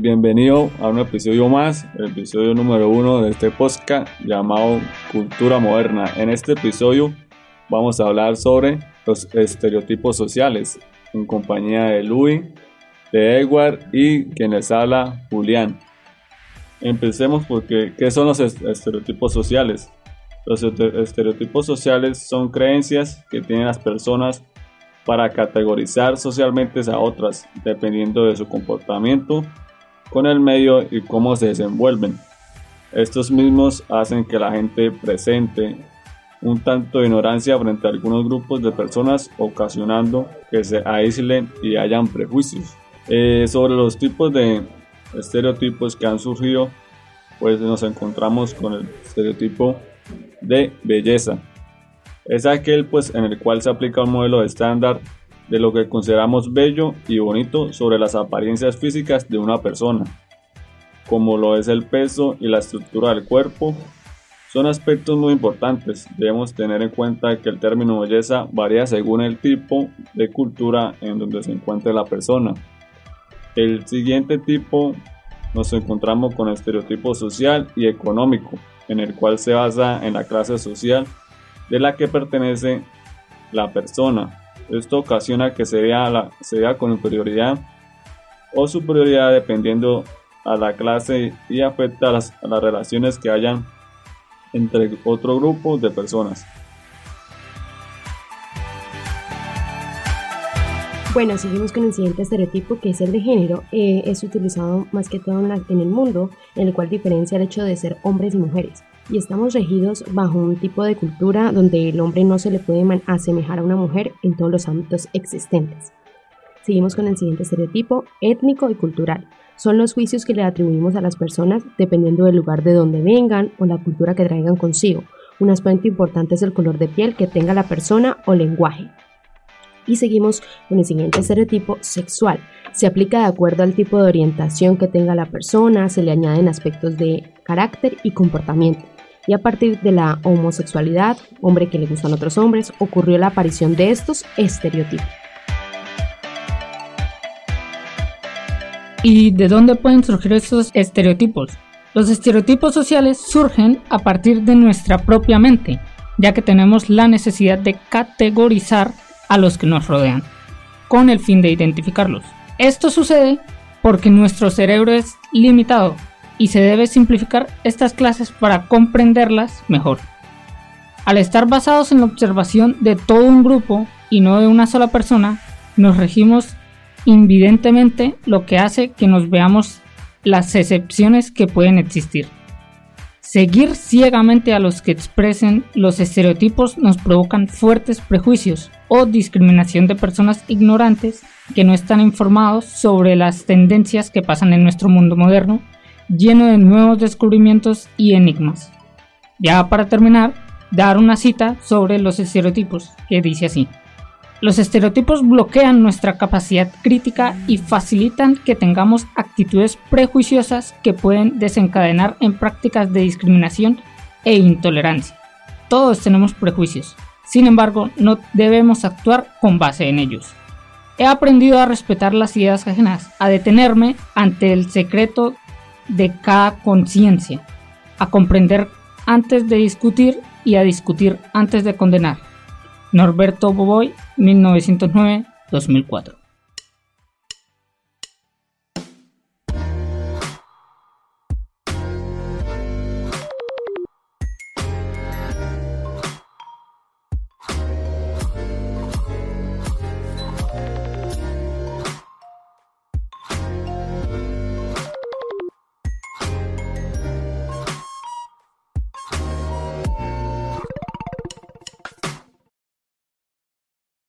Bienvenido a un episodio más, el episodio número uno de este podcast llamado Cultura Moderna. En este episodio vamos a hablar sobre los estereotipos sociales en compañía de Louis, de Edward y quien les habla, Julián. Empecemos porque, ¿qué son los estereotipos sociales? Los estereotipos sociales son creencias que tienen las personas para categorizar socialmente a otras, dependiendo de su comportamiento con el medio y cómo se desenvuelven. Estos mismos hacen que la gente presente un tanto de ignorancia frente a algunos grupos de personas, ocasionando que se aíslen y hayan prejuicios. Eh, sobre los tipos de estereotipos que han surgido, pues nos encontramos con el estereotipo de belleza. Es aquel pues en el cual se aplica un modelo estándar de lo que consideramos bello y bonito sobre las apariencias físicas de una persona, como lo es el peso y la estructura del cuerpo. Son aspectos muy importantes. Debemos tener en cuenta que el término belleza varía según el tipo de cultura en donde se encuentre la persona. El siguiente tipo nos encontramos con el estereotipo social y económico, en el cual se basa en la clase social de la que pertenece la persona, esto ocasiona que se vea, con inferioridad o superioridad dependiendo a la clase y afecta a las, las relaciones que hayan entre otro grupo de personas. Bueno, seguimos con el siguiente estereotipo que es el de género. Eh, es utilizado más que todo en, en, el mundo, en el cual diferencia el hecho de ser hombres y mujeres y estamos regidos bajo un tipo de cultura donde el hombre no se le puede asemejar a una mujer en todos los ámbitos existentes. Seguimos con el siguiente estereotipo, étnico y cultural. Son los juicios que le atribuimos a las personas dependiendo del lugar de donde vengan o la cultura que traigan consigo. Un aspecto importante es el color de piel que tenga la persona o lenguaje. Y seguimos con el siguiente estereotipo sexual. Se aplica de acuerdo al tipo de orientación que tenga la persona, se le añaden aspectos de carácter y comportamiento y a partir de la homosexualidad, hombre que le gustan otros hombres, ocurrió la aparición de estos estereotipos. ¿Y de dónde pueden surgir estos estereotipos? Los estereotipos sociales surgen a partir de nuestra propia mente, ya que tenemos la necesidad de categorizar a los que nos rodean, con el fin de identificarlos. Esto sucede porque nuestro cerebro es limitado y se debe simplificar estas clases para comprenderlas mejor. Al estar basados en la observación de todo un grupo y no de una sola persona, nos regimos invidentemente lo que hace que nos veamos las excepciones que pueden existir. Seguir ciegamente a los que expresen los estereotipos nos provocan fuertes prejuicios o discriminación de personas ignorantes que no están informados sobre las tendencias que pasan en nuestro mundo moderno lleno de nuevos descubrimientos y enigmas. Ya para terminar, dar una cita sobre los estereotipos, que dice así. Los estereotipos bloquean nuestra capacidad crítica y facilitan que tengamos actitudes prejuiciosas que pueden desencadenar en prácticas de discriminación e intolerancia. Todos tenemos prejuicios, sin embargo no debemos actuar con base en ellos. He aprendido a respetar las ideas ajenas, a detenerme ante el secreto de cada conciencia, a comprender antes de discutir y a discutir antes de condenar. Norberto Boboy, 1909-2004.